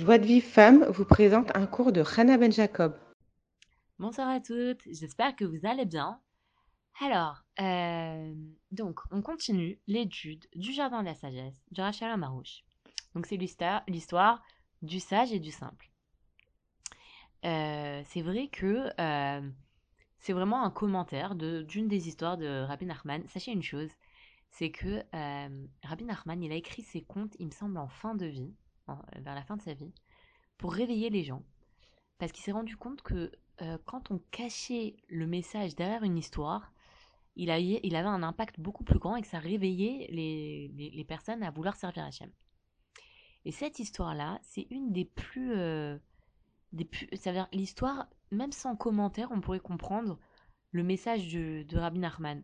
Joie de Vive Femme vous présente un cours de Hannah Ben Jacob. Bonsoir à toutes, j'espère que vous allez bien. Alors, euh, donc, on continue l'étude du Jardin de la Sagesse de Rachel Marouche. Donc, c'est l'histoire du sage et du simple. Euh, c'est vrai que euh, c'est vraiment un commentaire d'une des histoires de Rabbi Nachman. Sachez une chose, c'est que Rabbi Nachman, il a écrit ses contes, il me semble, en fin de vie, vers la fin de sa vie, pour réveiller les gens. Parce qu'il s'est rendu compte que quand on cachait le message derrière une histoire, il, il avait un impact beaucoup plus grand et que ça réveillait les, les, personnes à vouloir servir Hachem. Et cette histoire-là, c'est une des plus... Euh, des plus ça veut dire l'histoire, même sans commentaire, on pourrait comprendre le message de, de Rabbi Nachman.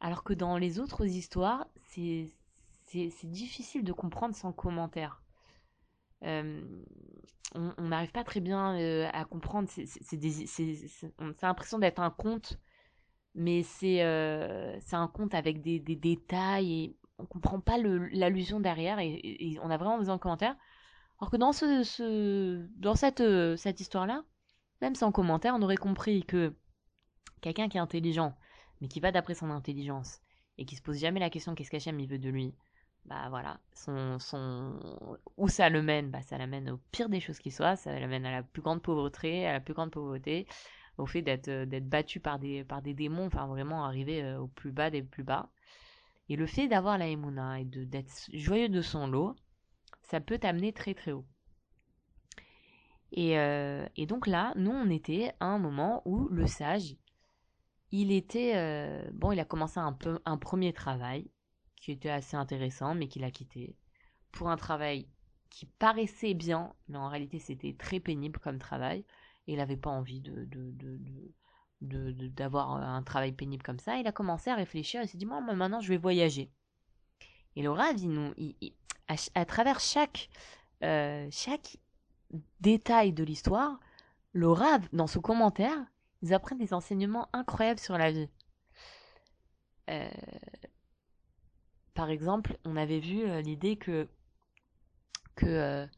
Alors que dans les autres histoires, c'est difficile de comprendre sans commentaire. On n'arrive pas très bien à comprendre. C'est l'impression d'être un conte mais c'est un conte avec des, détails et on comprend pas l'allusion derrière et, on a vraiment besoin de commentaires. Alors que dans, ce, ce dans cette, cette histoire-là, même sans commentaire, on aurait compris que quelqu'un qui est intelligent, mais qui va d'après son intelligence, et qui se pose jamais la question qu'est-ce qu'Hachem il veut de lui, bah voilà, son, son... où ça le mène? Bah ça l'amène au pire des choses qui soient, ça l'amène à la plus grande pauvreté, à la plus grande pauvreté, au fait d'être euh, d'être battu par des par des démons, enfin vraiment arriver euh, au plus bas des plus bas. Et le fait d'avoir la Emouna et de d'être joyeux de son lot, ça peut t'amener très très haut. Et, euh, et, donc là, nous on était à un moment où le sage, il était bon, il a commencé un peu un premier travail qui était assez intéressant, mais qu'il a quitté pour un travail qui paraissait bien, mais en réalité c'était très pénible comme travail il n'avait pas envie de, d'avoir un travail pénible comme ça. Il a commencé à réfléchir et s'est dit Moi, maintenant, je vais voyager. Et le à, travers chaque, euh, chaque détail de l'histoire, le Rav, dans ce commentaire, ils apprennent des enseignements incroyables sur la vie. Euh, par exemple, on avait vu euh, l'idée que, que,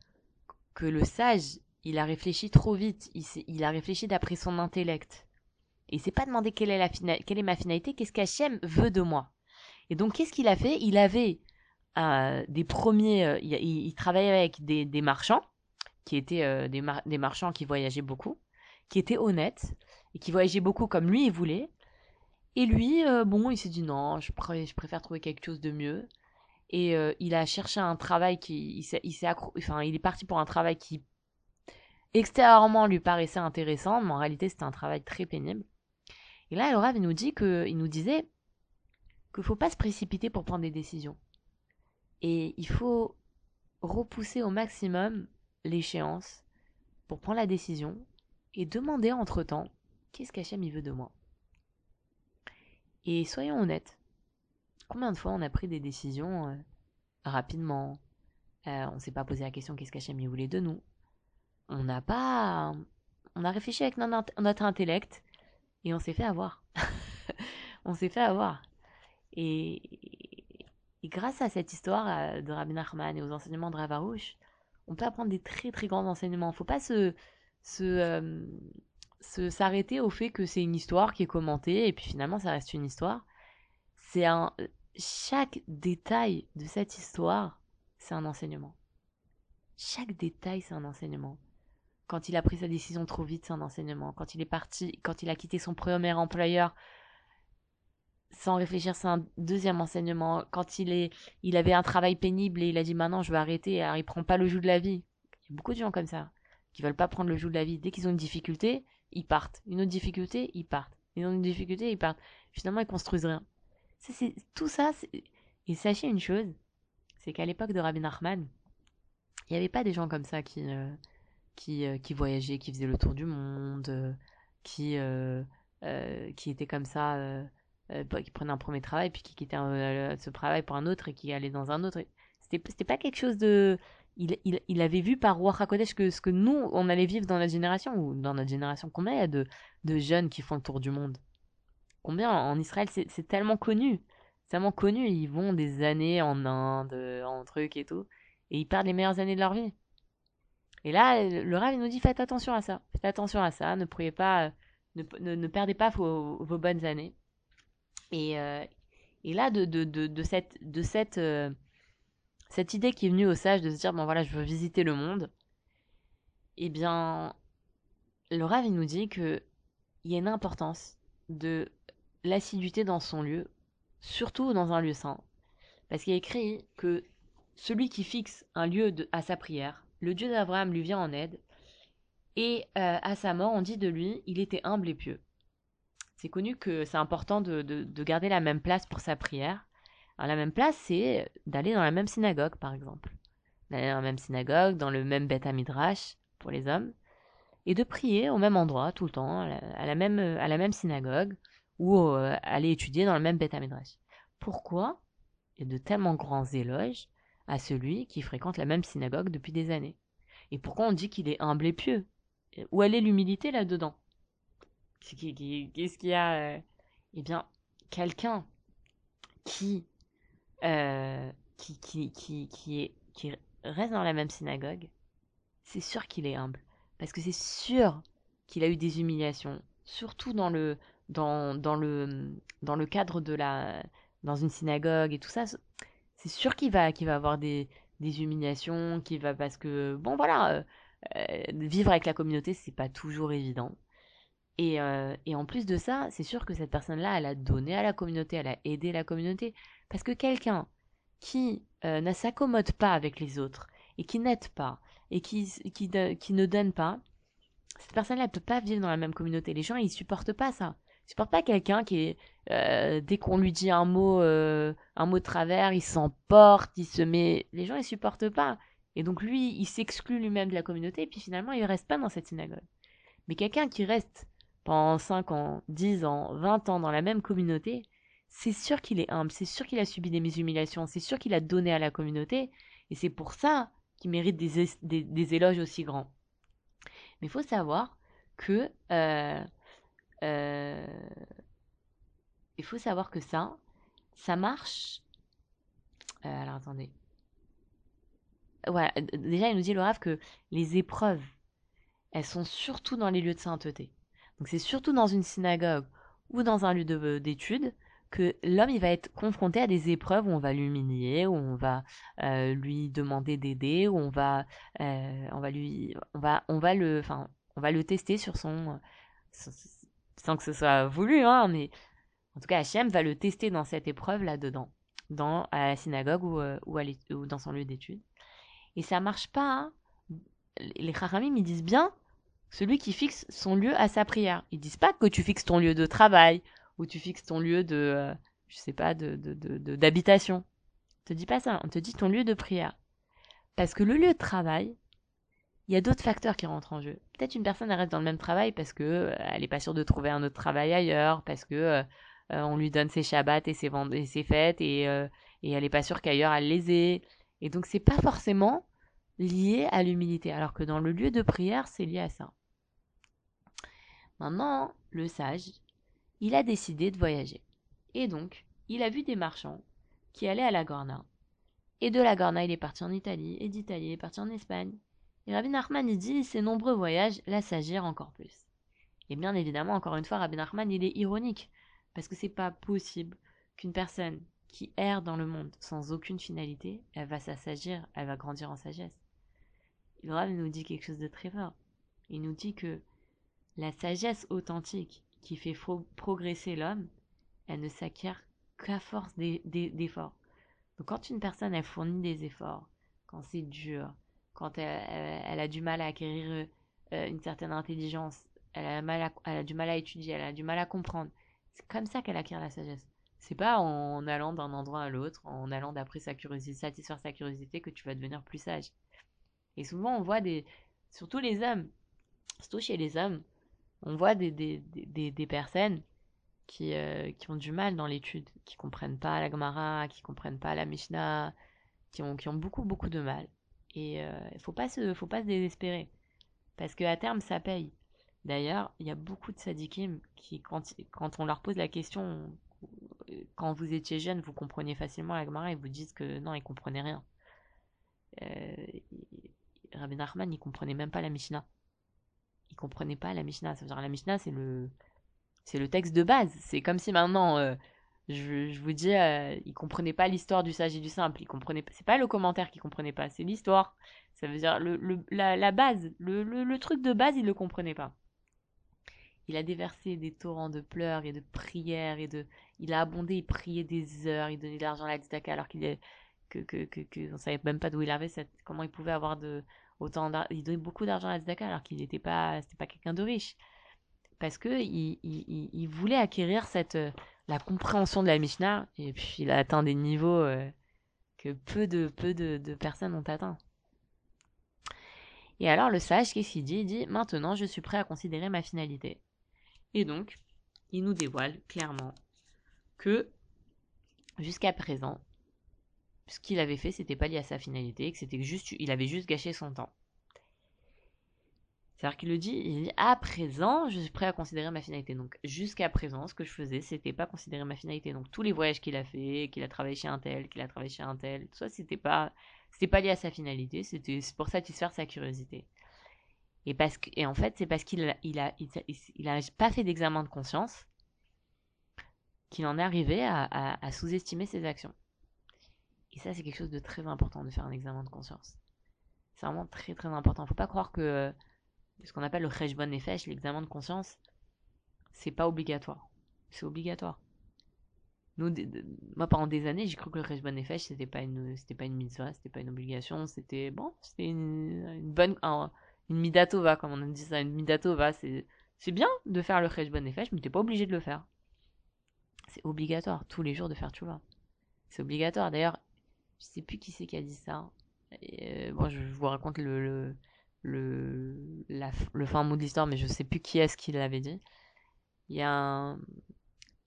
le sage, il a réfléchi trop vite. Il, a réfléchi d'après son intellect. Et il s'est pas demandé quelle est, ma finalité, qu'est-ce qu'Hachem veut de moi. Et donc, qu'est-ce qu'il a fait? Il avait euh, des premiers. Euh, il, travaillait avec des, marchands, qui étaient euh, des, des, marchands qui voyageaient beaucoup, qui étaient honnêtes, et qui voyageaient beaucoup comme lui il voulait. Et lui, bon, il s'est dit non, je, préfère trouver quelque chose de mieux. Et il a cherché un travail qui. Il, il, enfin, il est parti pour un travail qui extérieurement lui paraissait intéressant, mais en réalité c'était un travail très pénible. Et là, il nous dit que, il nous disait qu'il faut pas se précipiter pour prendre des décisions. Et il faut repousser au maximum l'échéance pour prendre la décision et demander entre-temps qu'est-ce qu'Hachem il veut de moi? Et soyons honnêtes, combien de fois on a pris des décisions euh, rapidement? Euh, On s'est pas posé la question qu'est-ce qu'Hachem voulait de nous? On n'a pas. On a réfléchi avec notre intellect et on s'est fait avoir. on s'est fait avoir. Et, grâce à cette histoire euh, de Rabbi Nachman et aux enseignements de Ravarouche, on peut apprendre des très très grands enseignements. Il ne faut pas se, se, s'arrêter au fait que c'est une histoire qui est commentée et puis finalement ça reste une histoire. C'est un chaque détail de cette histoire, c'est un enseignement. Chaque détail, c'est un enseignement. Quand il a pris sa décision trop vite, c'est un enseignement. Quand il est parti, quand il a quitté son premier employeur sans réfléchir, c'est un deuxième enseignement. Quand il est, il avait un travail pénible et il a dit maintenant je vais arrêter, alors il prend pas le joug de la vie. Il y a beaucoup de gens comme ça qui veulent pas prendre le joug de la vie. Dès qu'ils ont une difficulté, ils partent. Une autre difficulté, ils partent. Une difficulté, ils partent. Finalement, ils construisent rien. C'est, tout ça. Et sachez une chose, c'est qu'à l'époque de Rabbi Nachman, il n'y avait pas des gens comme ça qui, euh, qui, euh, qui voyageait, qui faisait le tour du monde, euh, qui, euh, qui était comme ça, qui prenait un premier travail, puis qui quittait ce travail pour un autre et qui allait dans un autre. C'était, c'était pas quelque chose de. Il, avait vu par Roi Hakodesh que ce que nous, on allait vivre dans notre génération, ou dans notre génération. Combien il y a de, de jeunes qui font le tour du monde Combien en Israël c'est, tellement connu tellement connu, ils vont des années en Inde, en trucs et tout, et ils perdent les meilleures années de leur vie. Et là, le Rav, il nous dit faites attention à ça. Faites attention à ça. Ne priez pas, ne, ne, perdez pas vos, vos, bonnes années. Et, euh, et là, de, de, de, de cette, de cette, euh, cette idée qui est venue au sage de se dire bon voilà, je veux visiter le monde, eh bien, le il nous dit que il y a une importance de l'assiduité dans son lieu, surtout dans un lieu saint. Parce qu'il écrit que celui qui fixe un lieu à sa prière, le Dieu d'Abraham lui vient en aide, et euh, à sa mort, on dit de lui, il était humble et pieux. C'est connu que c'est important de, de, garder la même place pour sa prière. Alors, la même place, c'est d'aller dans la même synagogue, par exemple. D'aller dans la même synagogue, dans le même Beth Midrash pour les hommes, et de prier au même endroit tout le temps, à la, même, à synagogue, ou euh, aller étudier dans le même Beth Midrash. Pourquoi? Il y a de tellement grands éloges à celui qui fréquente la même synagogue depuis des années. Et pourquoi on dit qu'il est humble et pieux? Où est l'humilité là-dedans? Qu'est-ce qu'il y a euh... Eh bien, quelqu'un qui, euh, qui, qui, qui, qui, est, qui reste dans la même synagogue, c'est sûr qu'il est humble. Parce que c'est sûr qu'il a eu des humiliations, surtout dans le, dans, dans, le, dans le cadre de la. dans une synagogue et tout ça. C'est sûr qu'il va, qu'il va avoir des, des humiliations, qu'il va. parce que, bon, voilà, euh, euh, vivre avec la communauté, c'est pas toujours évident. Et, euh, et, en plus de ça, c'est sûr que cette personne-là, elle a donné à la communauté, elle a aidé la communauté. Parce que quelqu'un qui euh, ne s'accommode pas avec les autres et qui n'aide pas et qui, qui, ne donne pas, cette personne-là ne peut pas vivre dans la même communauté. Les gens, ils supportent pas ça. Ils supportent pas quelqu'un qui est, euh, dès qu'on lui dit un mot, euh, un mot de travers, il s'emporte, il se met. Les gens, ils supportent pas. Et donc lui, il s'exclut lui-même de la communauté, et puis finalement, il reste pas dans cette synagogue. Mais quelqu'un qui reste pendant 5 ans, 10 ans, 20 ans dans la même communauté, c'est sûr qu'il est humble, c'est sûr qu'il a subi des humiliations, c'est sûr qu'il a donné à la communauté, et c'est pour ça qu'il mérite des, éloges aussi grands. Mais il faut savoir que... Euh, euh, il faut savoir que ça, ça marche... Euh, alors attendez. Voilà, déjà il nous dit le que les épreuves, elles sont surtout dans les lieux de sainteté. Donc c'est surtout dans une synagogue ou dans un lieu d'études que l'homme il va être confronté à des épreuves où on va l'humilier, où on va euh, lui demander d'aider, où on va euh, lui on va le tester sur son sans que ce soit voulu hein, mais en tout cas Hachem va le tester dans cette épreuve là dedans dans à la synagogue ou, euh, dans son lieu d'études et ça marche pas hein. les Haramim ils disent bien celui qui fixe son lieu à sa prière. Ils disent pas que tu fixes ton lieu de travail ou tu fixes ton lieu de, euh, je sais pas, de, d'habitation. De, de, on te dit pas ça, on te dit ton lieu de prière. Parce que le lieu de travail, il y a d'autres facteurs qui rentrent en jeu. Peut-être une personne reste dans le même travail parce que euh, elle est pas sûre de trouver un autre travail ailleurs, parce que euh, on lui donne ses shabbats et ses, fêtes et, elle est pas sûre qu'ailleurs elle les ait. Et donc c'est pas forcément lié à l'humilité, alors que dans le lieu de prière, c'est lié à ça. Maintenant, le sage, il a décidé de voyager. Et donc, il a vu des marchands qui allaient à la Gorna. Et de la Gorna, il est parti en Italie, et d'Italie, il est parti en Espagne. Et Rabbi Nachman, il dit, ces nombreux voyages l'assagirent encore plus. Et bien évidemment, encore une fois, Rabbi Nachman, il est ironique, parce que c'est pas possible qu'une personne qui erre dans le monde sans aucune finalité, elle va s'assagir, elle va grandir en sagesse. Rav nous dit quelque chose de très fort. Il nous dit que la sagesse authentique qui fait progresser l'homme, elle ne s'acquiert qu'à force d'efforts. Donc quand une personne elle fournit des efforts, quand c'est dur, quand elle, a du mal à acquérir euh, une certaine intelligence, elle a, du mal à étudier, elle a du mal à comprendre, c'est comme ça qu'elle acquiert la sagesse. C'est pas en allant d'un endroit à l'autre, en allant d'après sa curiosité, satisfaire sa curiosité que tu vas devenir plus sage. Et souvent on voit des, surtout les hommes, surtout chez les hommes, on voit des, personnes qui, euh, qui ont du mal dans l'étude, qui comprennent pas la Gemara, qui comprennent pas la Mishnah, qui ont, qui ont beaucoup, beaucoup de mal. Et il euh, faut pas se, faut pas se désespérer. Parce qu'à terme, ça paye. D'ailleurs, il y a beaucoup de sadikim qui, quand, quand on leur pose la question, quand vous étiez jeune, vous compreniez facilement la Gemara, ils vous disent que non, ils comprenaient rien. Euh, Rabbi Nachman, il comprenait même pas la Mishnah. Il comprenait pas la Mishnah. Ça veut dire la Mishnah, c'est le, c'est le texte de base. C'est comme si maintenant, euh, je, je, vous dis, euh, il comprenait pas l'histoire du sage et du simple. Il comprenait, c'est pas le commentaire qu'il comprenait pas, c'est l'histoire. Ça veut dire le, le la, la, base, le, le, truc de base, il le comprenait pas. Il a déversé des torrents de pleurs et de prières et de, il a abondé, il priait des heures, il donnait de l'argent à la alors qu'il que, que, que, que, on savait même pas d'où il avait cette, comment il pouvait avoir de, autant il donnait beaucoup d'argent à tzedaka alors qu'il n'était pas, c'était pas quelqu'un de riche. Parce que il, voulait acquérir cette, la compréhension de la Mishnah et puis il a atteint des niveaux euh, que peu de, peu de, de personnes ont atteint. Et alors le sage, qu'est-ce qu'il dit? Il dit Maintenant, je suis prêt à considérer ma finalité. Et donc, il nous dévoile clairement que jusqu'à présent, ce qu'il avait fait, c'était pas lié à sa finalité, que c'était juste, il avait juste gâché son temps. C'est-à-dire qu'il le dit, il dit à présent, je suis prêt à considérer ma finalité. Donc jusqu'à présent, ce que je faisais, c'était pas considérer ma finalité. Donc tous les voyages qu'il a fait, qu'il a travaillé chez un tel, qu'il a travaillé chez un tel, tout ça, c'était pas, c'était pas lié à sa finalité. C'était pour satisfaire sa curiosité. Et parce que, et en fait, c'est parce qu'il a, pas fait d'examen de conscience qu'il en est arrivé à sous-estimer ses actions. Et ça, c'est quelque chose de très important de faire un examen de conscience. C'est vraiment très très important. Faut pas croire que ce qu'on appelle le Cheshbon Nefesh, l'examen de conscience, c'est pas obligatoire. C'est obligatoire. Nous, moi, pendant des années, j'ai cru que le Cheshbon Nefesh, c'était pas une, c'était pas une mitzvah, c'était pas une obligation, c'était bon, c'était une, bonne, un, une midatova, comme on dit ça, une midatova, c'est, c'est bien de faire le Cheshbon Nefesh, mais t'es pas obligé de le faire. C'est obligatoire, tous les jours de faire tu vois. C'est obligatoire. D'ailleurs, je sais plus qui c'est qui a dit ça. Et, euh, bon, je, je, vous raconte le, le, le, le fin mot de l'histoire, mais je sais plus qui est-ce qui l'avait dit. Il y a un,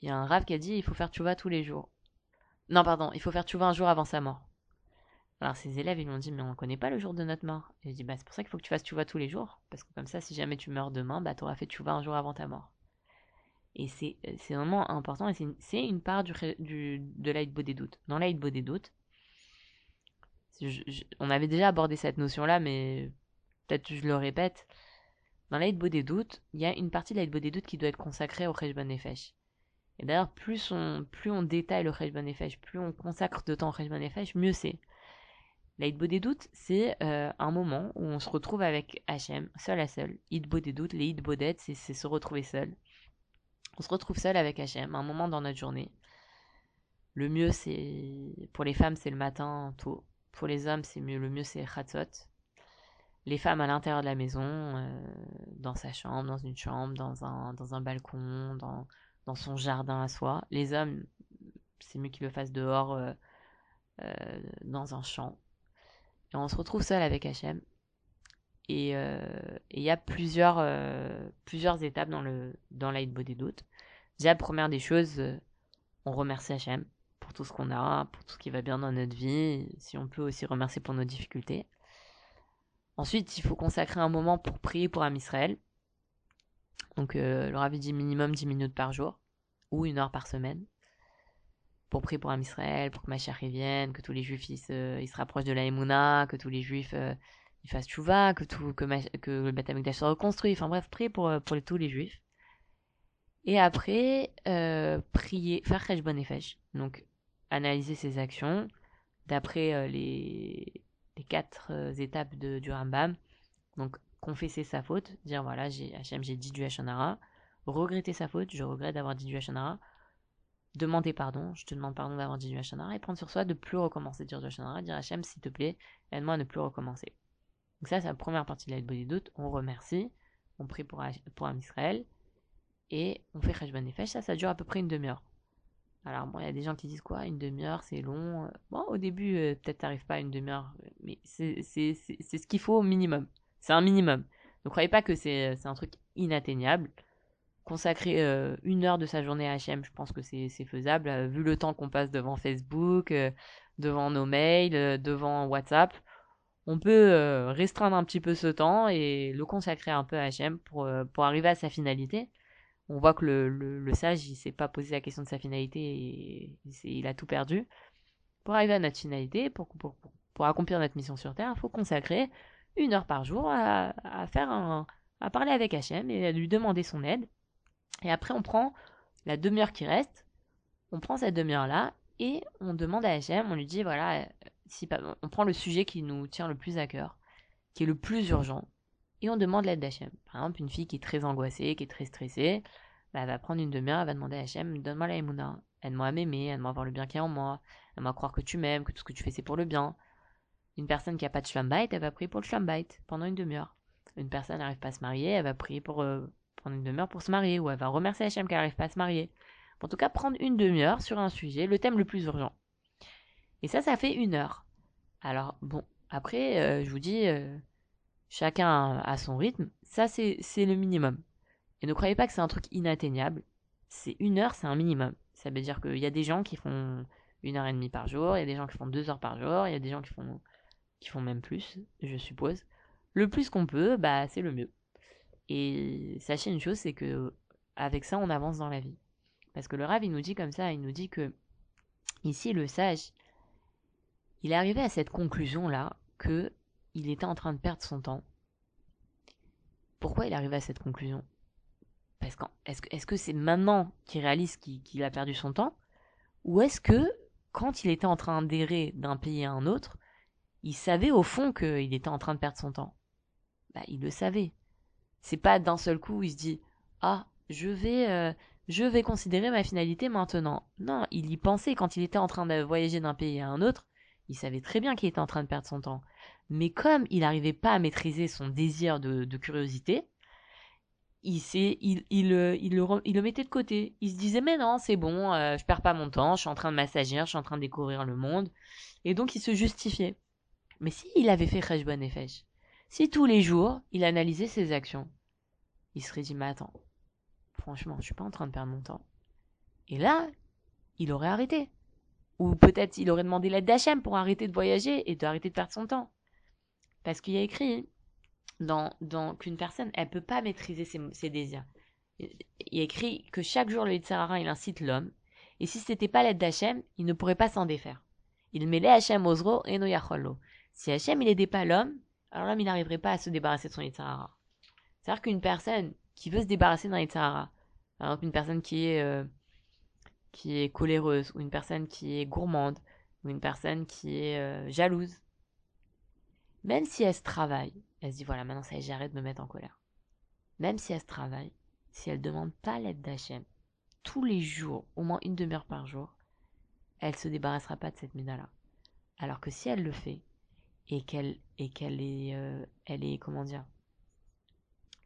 il y a un rave qui a dit il faut faire tchouva tous les jours. Non, pardon, il faut faire tchouva un jour avant sa mort. Alors ses élèves, ils lui ont dit mais on ne connaît pas le jour de notre mort. Et il dit bah c'est pour ça qu'il faut que tu fasses tchouva tous les jours, parce que comme ça, si jamais tu meurs demain, bah t'auras fait tchouva un jour avant ta mort. Et c'est, c'est vraiment important, et c'est une, une part du, du, de l'aïd des doutes. Dans l'aïd des doutes, on avait déjà abordé cette notion-là, mais peut-être je le répète. Dans l'aide des doutes, il y a une partie de l'aide des doutes qui doit être consacrée au Cheshbon Nefesh. Et d'ailleurs, plus on, détaille le Cheshbon Nefesh, plus on consacre de temps au Cheshbon Nefesh, mieux c'est. L'aide des doutes, c'est euh, un moment où on se retrouve avec Hachem, seul à seul. Idbo des doutes, les Idbodet, c'est se retrouver seul. On se retrouve seul avec Hachem, un moment dans notre journée. Le mieux, c'est pour les femmes, c'est le matin tôt. Pour les hommes, c'est mieux. Le mieux, c'est Chatzot. Les femmes à l'intérieur de la maison, euh, dans sa chambre, dans une chambre, dans un, dans un balcon, dans, dans son jardin à soi. Les hommes, c'est mieux qu'ils le fassent dehors, euh, euh, dans un champ. Et on se retrouve seul avec Hachem. Et il y a plusieurs, plusieurs étapes dans le dans des doutes. Déjà, première des choses, on remercie Hachem tout ce qu'on a, pour tout ce qui va bien dans notre vie. Si on peut aussi remercier pour nos difficultés. Ensuite, il faut consacrer un moment pour prier pour un Israël. Donc, euh, le Ravi dit minimum 10 minutes par jour ou une heure par semaine pour prier pour un Israël, pour que Machar vienne, que tous les juifs ils se, ils rapprochent de la Emouna, que tous les juifs euh, ils fassent chouva, que, tout, que, que le Beth soit reconstruit. Enfin bref, prier pour, euh, pour tous les juifs. Et après, euh, prier, faire Cheshbon Nefesh. Donc, analyser ses actions d'après euh, les, quatre euh, étapes du Rambam. Donc, confesser sa faute, dire voilà, Hachem, j'ai dit du Hachanara. Regretter sa faute, je regrette d'avoir dit du Hachanara. Demander pardon, je te demande pardon d'avoir dit du Hachanara. Et prendre sur soi de plus recommencer dire du Hachanara. Dire Hachem, s'il te plaît, aide-moi à ne plus recommencer. Donc, ça, c'est la première partie de la des doutes. On remercie, on prie pour, pour un. Et on fait Cheshbon Nefesh. Ça, ça dure à peu près une demi-heure. Alors bon, il y a des gens qui disent quoi, une demi-heure, c'est long. Bon, au début, euh, peut-être t'arrives pas à une demi-heure, mais c'est ce qu'il faut au minimum. C'est un minimum. Ne croyez pas que c'est un truc inatteignable. Consacrer euh, une heure de sa journée à HM, je pense que c'est faisable, euh, vu le temps qu'on passe devant Facebook, devant nos mails, devant WhatsApp. On peut restreindre un petit peu ce temps et le consacrer un peu à HM pour, pour arriver à sa finalité on voit que le, sage, il s'est pas posé la question de sa finalité et il a tout perdu. Pour arriver à notre finalité, pour accomplir notre mission sur Terre, il faut consacrer une heure par jour à, faire un, à parler avec Hachem et à lui demander son aide. Et après, on prend la demi-heure qui reste, on prend cette demi-heure-là et on demande à Hachem, on lui dit voilà, si, on prend le sujet qui nous tient le plus à cœur, qui est le plus urgent, et on demande l'aide d'Hachem. Par exemple, une fille qui est très angoissée, qui est très stressée, bah, elle va prendre une demi-heure, elle va demander à Hachem donne-moi la Emouna, aide-moi à m'aimer, aide-moi à voir le bien qu'il y a en moi, aide-moi à croire que tu m'aimes, que tout ce que tu fais c'est pour le bien. Une personne qui n'a pas de shlambait, elle va prier pour le shlambait pendant une demi-heure. Une personne n'arrive pas à se marier, elle va prier pour euh, prendre une demi-heure pour se marier, ou elle va remercier Hachem qu'elle n'arrive pas à se marier. En tout cas, prendre une demi-heure sur un sujet, le thème le plus urgent. Et ça, ça fait une heure. Alors, bon, après, euh, je vous dis, euh, chacun a son rythme. Ça, c'est le minimum. Et ne croyez pas que c'est un truc inatteignable. C'est une heure, c'est un minimum. Ça veut dire qu'il y a des gens qui font une heure et demie par jour, il y a des gens qui font deux heures par jour, il y a des gens qui font, qui font même plus, je suppose. Le plus qu'on peut, bah, c'est le mieux. Et sachez une chose, c'est que avec ça, on avance dans la vie. Parce que le Rav, il nous dit comme ça, il nous dit que ici, le sage, il est arrivé à cette conclusion-là que il était en train de perdre son temps. Pourquoi il est arrivé à cette conclusion? Est-ce que c'est maintenant qu'il réalise qu'il a perdu son temps? Ou est-ce que quand il était en train d'errer d'un pays à un autre, il savait au fond qu'il était en train de perdre son temps? Bah, il le savait. C'est pas d'un seul coup il se dit ah je vais euh, je vais considérer ma finalité maintenant. Non, il y pensait quand il était en train de voyager d'un pays à un autre. Il savait très bien qu'il était en train de perdre son temps. Mais comme il n'arrivait pas à maîtriser son désir de, curiosité, il, il, il, il, le, il, mettait de côté. Il se disait mais non, c'est bon, euh, je perds pas mon temps, je suis en train de m'assagir, je suis en train de découvrir le monde. Et donc il se justifiait. Mais s'il avait fait Khashban et Fesh, si tous les jours il analysait ses actions, il serait dit mais attends, franchement, je suis pas en train de perdre mon temps. Et là, il aurait arrêté. Ou peut-être il aurait demandé l'aide d'Hachem pour arrêter de voyager et d'arrêter de perdre son temps. Parce qu'il y a écrit dans, dans qu'une personne, elle peut pas maîtriser ses, désirs. Il y a écrit que chaque jour le Yitzhara, il incite l'homme. Et si c'était pas l'aide d'Hachem, il ne pourrait pas s'en défaire. Il mêlait Hachem Ozro et no Si Hachem, il aidait pas l'homme, alors l'homme, n'arriverait pas à se débarrasser de son Yitzhara. C'est-à-dire qu'une personne qui veut se débarrasser d'un Yitzhara, par exemple une personne qui est, euh, qui est coléreuse, ou une personne qui est gourmande, ou une personne qui est euh, jalouse, même si elle se travaille, elle se dit voilà, maintenant ça y est, j'arrête de me mettre en colère. Même si elle se travaille, si elle demande pas l'aide d'Hachem, tous les jours, au moins une demi-heure par jour, elle se débarrassera pas de cette mina-là. Alors que si elle le fait, et qu'elle est, euh, est, comment dire,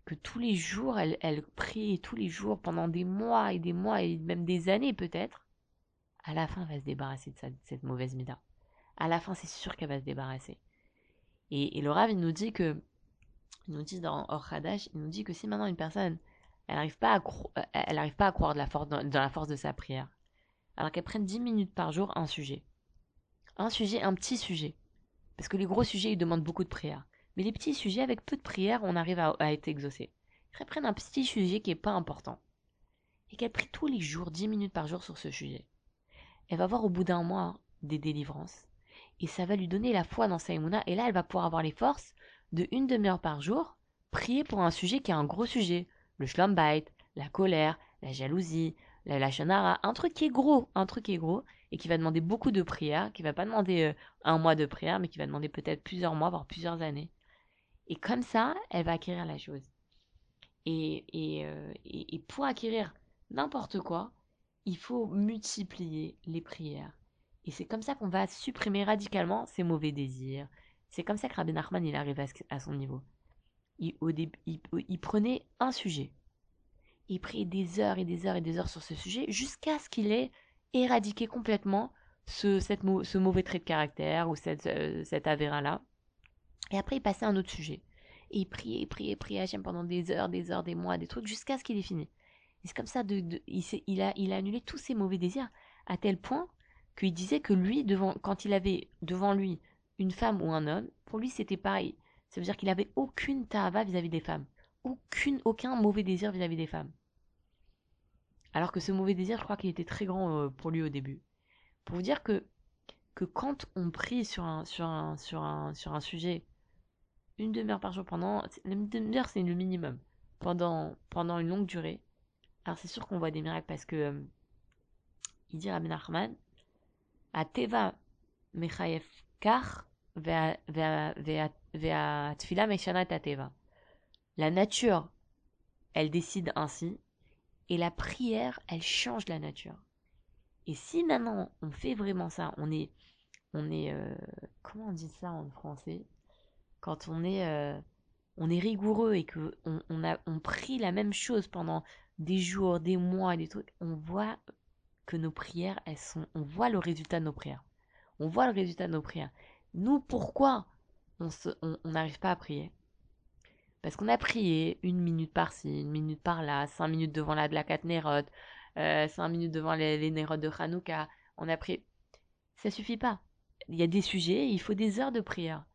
que tous les jours, elle, prie tous les jours pendant des mois et des mois et même des années peut-être, à la fin, elle va se débarrasser de, cette mauvaise mida. À la fin, c'est sûr qu'elle va se débarrasser. Et, le Rav, il nous dit que, il nous dit dans Or il nous dit que si maintenant une personne, elle n'arrive pas, à elle arrive pas à croire dans, la force de sa prière, alors qu'elle prenne 10 minutes par jour un sujet. Un sujet, un petit sujet. Parce que les gros sujets, ils demandent beaucoup de prière. Mais les petits sujets, avec peu de prière, on arrive à, être exaucé. Qu'elle prenne un petit sujet qui n'est pas important. Et qu'elle prie tous les jours, 10 minutes par jour sur ce sujet. Elle va voir au bout d'un mois des délivrances. Et ça va lui donner la foi dans sa Et là, elle va pouvoir avoir les forces de une demi-heure par jour, prier pour un sujet qui est un gros sujet. Le schlumbait, la colère, la jalousie, la lachonara. Un truc qui est gros, un truc qui est gros et qui va demander beaucoup de prière, qui va pas demander euh, un mois de prière, mais qui va demander peut-être plusieurs mois, voire plusieurs années. Et comme ça, elle va acquérir la chose. Et, euh, et, et, pour acquérir n'importe quoi, il faut multiplier les prières. Et c'est comme ça qu'on va supprimer radicalement ces mauvais désirs. C'est comme ça que Rabbi Nachman il arrive à, son niveau. Il, au il, prenait un sujet. Il priait des heures et des heures et des heures sur ce sujet jusqu'à ce qu'il ait éradiqué complètement ce, mauvais trait de caractère ou cette, euh, cet avérin-là. Et après, il passait à un autre sujet. Et il priait, priait, priait Hachem pendant des heures, des heures, des mois, des trucs, jusqu'à ce qu'il ait fini. Et c'est comme ça, de, il, il, a, il annulé tous ses mauvais désirs, à tel point qu'il disait que lui, quand il avait devant lui une femme ou un homme, pour lui c'était pareil. Ça veut dire qu'il avait aucune tava vis-à-vis des femmes. Aucune, aucun mauvais désir vis-à-vis des femmes. Alors que ce mauvais désir, je crois qu'il était très grand euh, pour lui au début. Pour vous dire que, que quand on prie sur un sujet une demi-heure par jour pendant. Une demi-heure, c'est le minimum. Pendant, pendant une longue durée. Alors, c'est sûr qu'on voit des miracles parce que. Euh, il dit Rabbi Nachman Ateva mechayev kar tfila teva. La nature, elle décide ainsi. Et la prière, elle change la nature. Et si maintenant on fait vraiment ça, on est, on est, euh, comment on dit ça en français? Quand on est, euh, on est rigoureux et que on, a, on prie la même chose pendant des jours, des mois, des trucs, on voit que nos prières, elles sont, on voit le résultat de nos prières. On voit le résultat de nos prières. Nous, pourquoi on n'arrive on, pas à prier? Parce qu'on a prié une minute par-ci, une minute par-là, cinq minutes devant la de la Katnerot, euh, cinq minutes devant les, les de Hanouka. On a pris. Ça suffit pas. Il y a des sujets, il faut des heures de prière.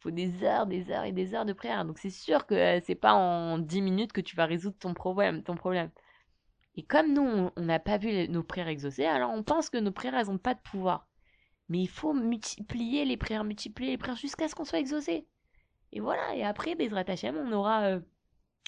Faut des heures, des heures et des heures de prière. Donc c'est sûr que euh, c'est pas en dix minutes que tu vas résoudre ton problème. Ton problème. Et comme nous, on n'a pas vu nos prières exaucées, alors on pense que nos prières, elles n'ont pas de pouvoir. Mais il faut multiplier les prières, multiplier les prières jusqu'à ce qu'on soit exaucé. Et voilà, et après, Bezrat Hashem, on aura, euh,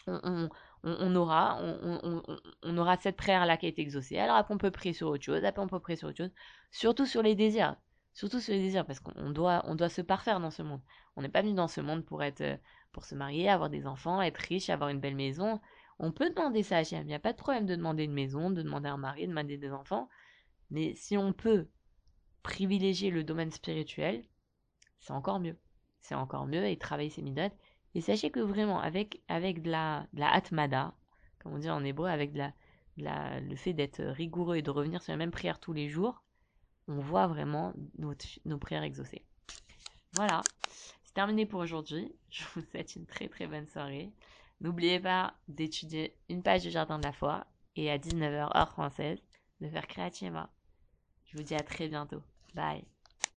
on, on, aura, on, aura cette prière-là qui a été exaucée. Alors après, on peut prier sur autre chose, après, on peut prier sur autre chose. Surtout sur les désirs. Surtout sur les désirs, parce qu'on doit, on doit se parfaire dans ce monde. On n'est pas venu dans ce monde pour être, pour se marier, avoir des enfants, être riche, avoir une belle maison. On peut demander ça à Hachem. Il n'y a pas de problème de demander une maison, de demander un mari, de demander des enfants. Mais si on peut privilégier le domaine spirituel, c'est encore mieux. C'est encore mieux et travailler ses midotes et sachez que vraiment, avec, avec de, la, de la atmada, comme on dit en hébreu, avec de la, la, le fait d'être rigoureux et de revenir sur la même prière tous les jours, on voit vraiment nos, prières exaucées. Voilà, c'est terminé pour aujourd'hui. Je vous souhaite une très très bonne soirée. N'oubliez pas d'étudier une page du Jardin de la Foi et à 19h heure française de faire Créativa. Je vous dis à très bientôt. Bye.